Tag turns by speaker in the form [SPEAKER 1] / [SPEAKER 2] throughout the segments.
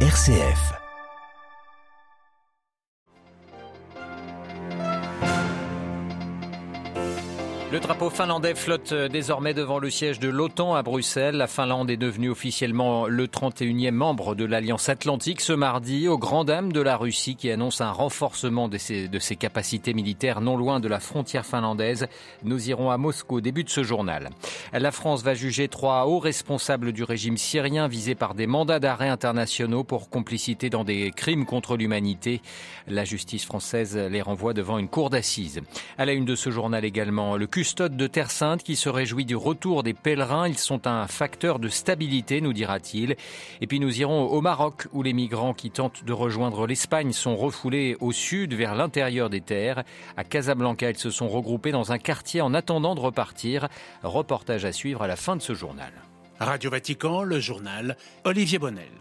[SPEAKER 1] RCF. Le drapeau finlandais flotte désormais devant le siège de l'OTAN à Bruxelles. La Finlande est devenue officiellement le 31e membre de l'Alliance Atlantique ce mardi, au grand dam de la Russie qui annonce un renforcement de ses, de ses, capacités militaires non loin de la frontière finlandaise. Nous irons à Moscou au début de ce journal. La France va juger trois hauts responsables du régime syrien visés par des mandats d'arrêt internationaux pour complicité dans des crimes contre l'humanité. La justice française les renvoie devant une cour d'assises. À la une de ce journal également, le custode de Terre Sainte qui se réjouit du retour des pèlerins. Ils sont un facteur de stabilité, nous dira-t-il. Et puis nous irons au Maroc où les migrants qui tentent de rejoindre l'Espagne sont refoulés au sud vers l'intérieur des terres. À Casablanca, ils se sont regroupés dans un quartier en attendant de repartir. Reportage à suivre à la fin de ce journal.
[SPEAKER 2] Radio Vatican, le journal Olivier Bonnel.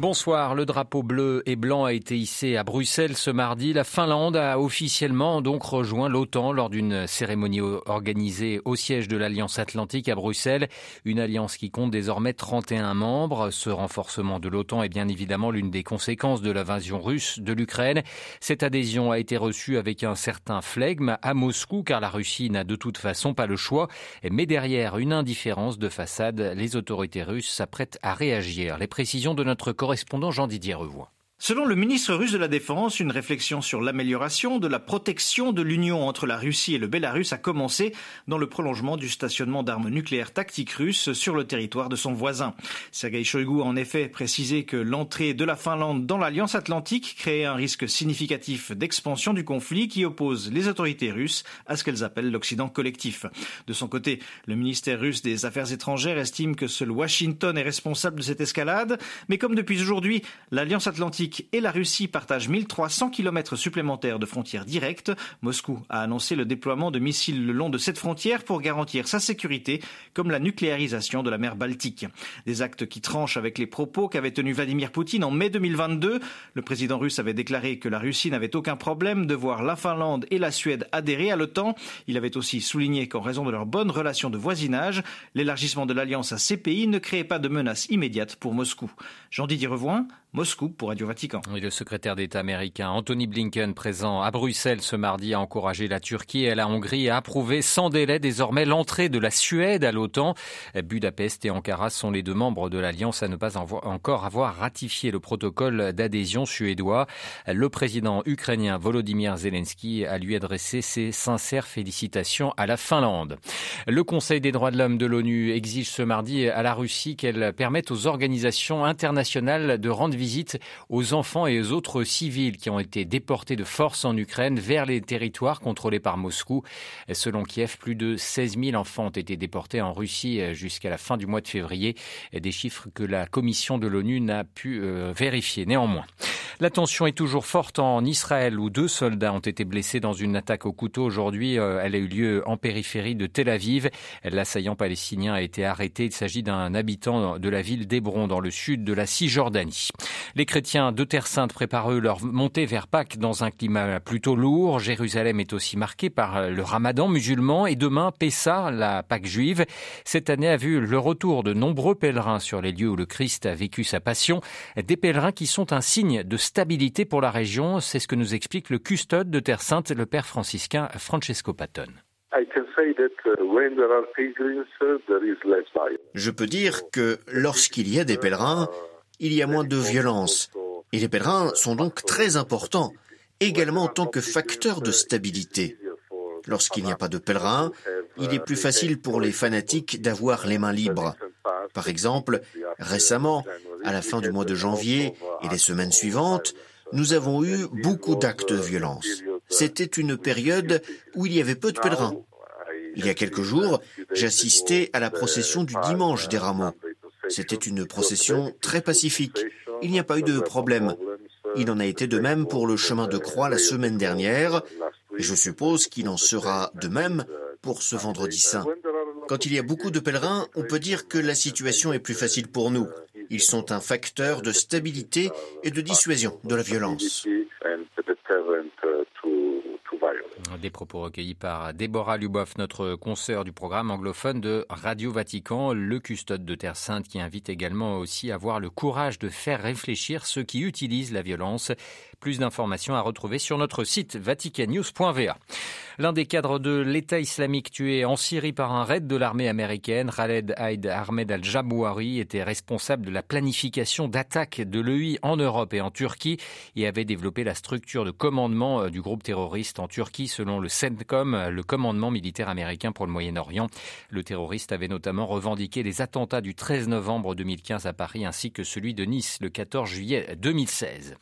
[SPEAKER 1] Bonsoir. Le drapeau bleu et blanc a été hissé à Bruxelles ce mardi. La Finlande a officiellement donc rejoint l'OTAN lors d'une cérémonie organisée au siège de l'Alliance Atlantique à Bruxelles. Une alliance qui compte désormais 31 membres. Ce renforcement de l'OTAN est bien évidemment l'une des conséquences de l'invasion russe de l'Ukraine. Cette adhésion a été reçue avec un certain flegme à Moscou car la Russie n'a de toute façon pas le choix. Mais derrière une indifférence de façade, les autorités russes s'apprêtent à réagir. Les précisions de notre correspondant Jean-Didier Revoix.
[SPEAKER 3] Selon le ministre russe de la Défense, une réflexion sur l'amélioration de la protection de l'union entre la Russie et le Bélarus a commencé dans le prolongement du stationnement d'armes nucléaires tactiques russes sur le territoire de son voisin. Sergei Shoigu a en effet précisé que l'entrée de la Finlande dans l'Alliance Atlantique créait un risque significatif d'expansion du conflit qui oppose les autorités russes à ce qu'elles appellent l'Occident collectif. De son côté, le ministère russe des Affaires étrangères estime que seul Washington est responsable de cette escalade, mais comme depuis aujourd'hui, l'Alliance Atlantique et la Russie partagent 1300 km supplémentaires de frontières directes. Moscou a annoncé le déploiement de missiles le long de cette frontière pour garantir sa sécurité, comme la nucléarisation de la mer Baltique. Des actes qui tranchent avec les propos qu'avait tenus Vladimir Poutine en mai 2022. Le président russe avait déclaré que la Russie n'avait aucun problème de voir la Finlande et la Suède adhérer à l'OTAN. Il avait aussi souligné qu'en raison de leurs bonnes relations de voisinage, l'élargissement de l'alliance à ces pays ne créait pas de menace immédiate pour Moscou. Jean-Didier Revoin, Moscou pour Radio Vatican.
[SPEAKER 1] Le secrétaire d'État américain Anthony Blinken, présent à Bruxelles ce mardi, a encouragé la Turquie et la Hongrie à approuver sans délai désormais l'entrée de la Suède à l'OTAN. Budapest et Ankara sont les deux membres de l'Alliance à ne pas encore avoir ratifié le protocole d'adhésion suédois. Le président ukrainien Volodymyr Zelensky a lui adressé ses sincères félicitations à la Finlande. Le Conseil des droits de l'homme de l'ONU exige ce mardi à la Russie qu'elle permette aux organisations internationales de rendre visite aux enfants et aux autres civils qui ont été déportés de force en Ukraine vers les territoires contrôlés par Moscou. Selon Kiev, plus de 16 000 enfants ont été déportés en Russie jusqu'à la fin du mois de février, des chiffres que la commission de l'ONU n'a pu euh, vérifier. Néanmoins, la tension est toujours forte en Israël où deux soldats ont été blessés dans une attaque au couteau aujourd'hui. Euh, elle a eu lieu en périphérie de Tel Aviv. L'assaillant palestinien a été arrêté. Il s'agit d'un habitant de la ville d'Hébron dans le sud de la Cisjordanie. Les chrétiens de Terre Sainte préparent eux leur montée vers Pâques dans un climat plutôt lourd. Jérusalem est aussi marquée par le ramadan musulman et demain Pessah, la Pâque juive. Cette année a vu le retour de nombreux pèlerins sur les lieux où le Christ a vécu sa passion. Des pèlerins qui sont un signe de stabilité pour la région. C'est ce que nous explique le custode de Terre Sainte, le père franciscain Francesco Patton.
[SPEAKER 4] Je peux dire que lorsqu'il y a des pèlerins, il y a moins de violence. Et les pèlerins sont donc très importants, également en tant que facteurs de stabilité. Lorsqu'il n'y a pas de pèlerins, il est plus facile pour les fanatiques d'avoir les mains libres. Par exemple, récemment, à la fin du mois de janvier et les semaines suivantes, nous avons eu beaucoup d'actes de violence. C'était une période où il y avait peu de pèlerins. Il y a quelques jours, j'assistais à la procession du dimanche des rameaux. C'était une procession très pacifique. Il n'y a pas eu de problème. Il en a été de même pour le chemin de croix la semaine dernière, et je suppose qu'il en sera de même pour ce vendredi saint. Quand il y a beaucoup de pèlerins, on peut dire que la situation est plus facile pour nous. Ils sont un facteur de stabilité et de dissuasion de la violence.
[SPEAKER 1] Des propos recueillis par Déborah Luboff, notre consoeur du programme anglophone de Radio Vatican, le custode de Terre Sainte, qui invite également aussi à avoir le courage de faire réfléchir ceux qui utilisent la violence. Plus d'informations à retrouver sur notre site vaticannews.va. L'un des cadres de l'État islamique tué en Syrie par un raid de l'armée américaine, Khaled Haïd Ahmed al-Jabouari, était responsable de la planification d'attaques de l'EI en Europe et en Turquie et avait développé la structure de commandement euh, du groupe terroriste en Turquie selon le CENTCOM, le commandement militaire américain pour le Moyen-Orient. Le terroriste avait notamment revendiqué les attentats du 13 novembre 2015 à Paris ainsi que celui de Nice le 14 juillet 2016.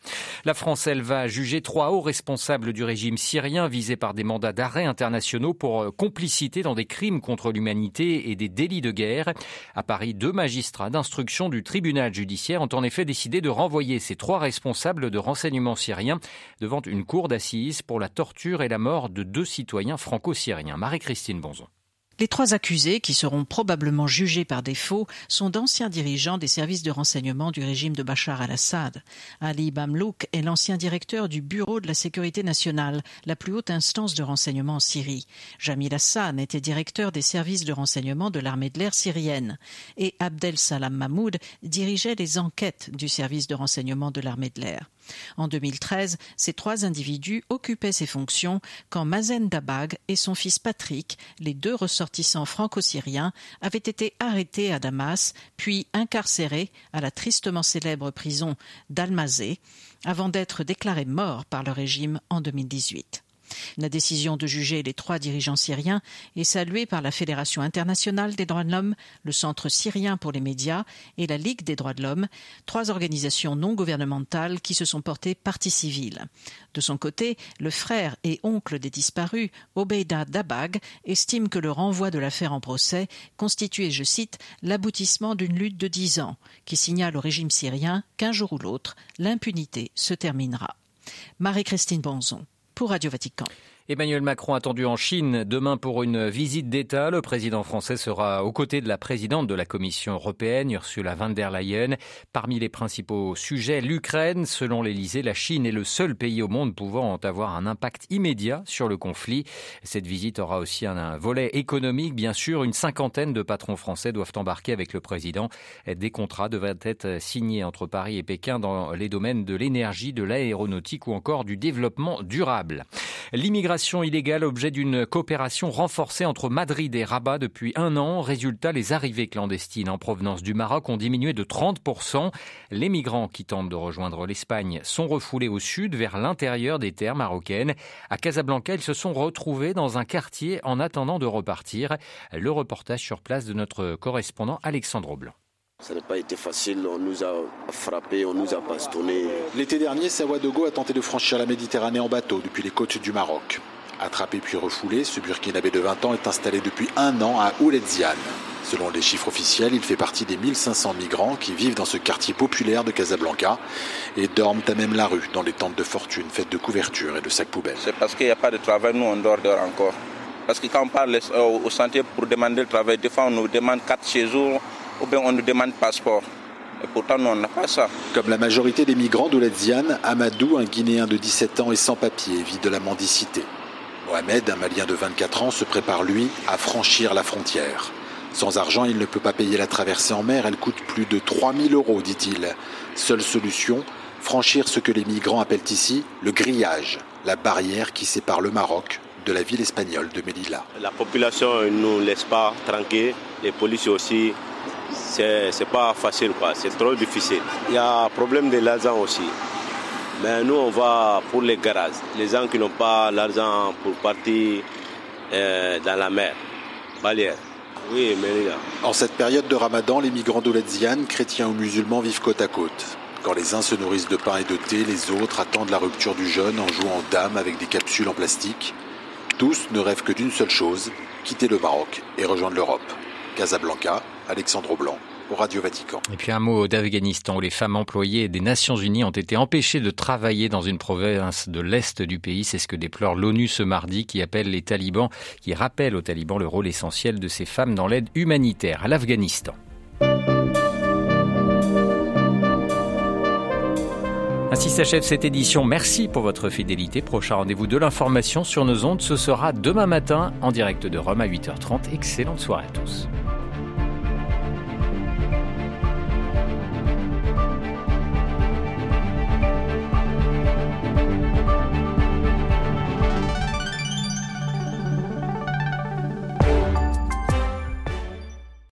[SPEAKER 1] La France, elle va juger trois hauts responsables du régime syrien visés par des mandats d'arrêt internationaux pour euh, complicité dans des crimes contre l'humanité et des délits de guerre. À Paris, deux magistrats d'instruction du tribunal judiciaire ont en effet décidé de renvoyer ces trois responsables de renseignement syriens devant une cour d'assises pour la torture et la mort de deux citoyens franco-syriens. Marie-Christine Bonzon.
[SPEAKER 5] Les trois accusés, qui seront probablement jugés par défaut, sont d'anciens dirigeants des services de renseignement du régime de Bachar al-Assad. Ali Bamlouk est l'ancien directeur du Bureau de la sécurité nationale, la plus haute instance de renseignement en Syrie. Jamil Hassan était directeur des services de renseignement de l'armée de l'air syrienne. Et Abdel Salam Mahmoud dirigeait les enquêtes du service de renseignement de l'armée de l'air. En 2013, ces trois individus occupaient ces fonctions quand Mazen Dabag et son fils Patrick, les deux ressortissants franco-syriens, avaient été arrêtés à Damas, puis incarcérés à la tristement célèbre prison d'Almazé, avant d'être déclarés morts par le régime en 2018. La décision de juger les trois dirigeants syriens est saluée par la Fédération internationale des droits de l'homme, le Centre syrien pour les médias et la Ligue des droits de l'homme, trois organisations non gouvernementales qui se sont portées partie civile. De son côté, le frère et oncle des disparus, Obeida Dabag, estime que le renvoi de l'affaire en procès constituait, je cite, l'aboutissement d'une lutte de dix ans, qui signale au régime syrien qu'un jour ou l'autre, l'impunité se terminera. Marie-Christine Bonzon pour Radio Vatican.
[SPEAKER 1] Emmanuel Macron attendu en Chine demain pour une visite d'État. Le président français sera aux côtés de la présidente de la Commission européenne, Ursula von der Leyen. Parmi les principaux sujets, l'Ukraine. Selon l'Élysée, la Chine est le seul pays au monde pouvant avoir un impact immédiat sur le conflit. Cette visite aura aussi un, volet économique, bien sûr. Une cinquantaine de patrons français doivent embarquer avec le président. Des contrats devraient être signés entre Paris et Pékin dans les domaines de l'énergie, de l'aéronautique ou encore du développement durable. L'immigration illégale, objet d'une coopération renforcée entre Madrid et Rabat depuis un an. Résultat, les arrivées clandestines en provenance du Maroc ont diminué de 30%. Les migrants qui tentent de rejoindre l'Espagne sont refoulés au sud, vers l'intérieur des terres marocaines. À Casablanca, ils se sont retrouvés dans un quartier en attendant de repartir. Le reportage sur place de notre correspondant Alexandre Blanc.
[SPEAKER 6] Ça n'a pas été facile, on nous a frappés, on nous a bastonné.
[SPEAKER 7] L'été dernier, Sawadogo a tenté de franchir la Méditerranée en bateau depuis les côtes du Maroc. Attrapé puis refoulé, ce Burkinabé de 20 ans est installé depuis un an à Ouledziane. Selon les chiffres officiels, il fait partie des 1500 migrants qui vivent dans ce quartier populaire de Casablanca et dorment à même la rue dans les tentes de fortune faites de couvertures et de sacs poubelles.
[SPEAKER 8] C'est parce qu'il n'y a pas de travail, nous on dort dehors encore. Parce que quand on parle au sentier pour demander le travail, des fois on nous demande 4 séjours ou bien on nous demande passeport. Et pourtant, nous, on n'a pas ça.
[SPEAKER 7] Comme la majorité des migrants d'Oledziane, Amadou, un Guinéen de 17 ans et sans papier, vit de la mendicité. Mohamed, un Malien de 24 ans, se prépare, lui, à franchir la frontière. Sans argent, il ne peut pas payer la traversée en mer, elle coûte plus de 3000 euros, dit-il. Seule solution, franchir ce que les migrants appellent ici le grillage, la barrière qui sépare le Maroc de la ville espagnole de Melilla.
[SPEAKER 9] La population ne nous laisse pas tranquille, les policiers aussi c'est pas facile, quoi. C'est trop difficile. Il y a problème de l'argent aussi. Mais nous, on va pour les garages. Les gens qui n'ont pas l'argent pour partir euh, dans la mer, Balière. Oui, mais
[SPEAKER 7] En cette période de ramadan, les migrants d'Oledziane, chrétiens ou musulmans, vivent côte à côte. Quand les uns se nourrissent de pain et de thé, les autres attendent la rupture du jeûne en jouant aux dames avec des capsules en plastique. Tous ne rêvent que d'une seule chose, quitter le Maroc et rejoindre l'Europe. Casablanca, Alexandre Blanc au Radio Vatican.
[SPEAKER 1] Et puis un mot d'Afghanistan où les femmes employées des Nations Unies ont été empêchées de travailler dans une province de l'Est du pays. C'est ce que déplore l'ONU ce mardi qui appelle les talibans, qui rappelle aux talibans le rôle essentiel de ces femmes dans l'aide humanitaire à l'Afghanistan. Ainsi s'achève cette édition. Merci pour votre fidélité. Prochain rendez-vous de l'information sur nos ondes, ce sera demain matin en direct de Rome à 8h30. Excellente soirée à tous.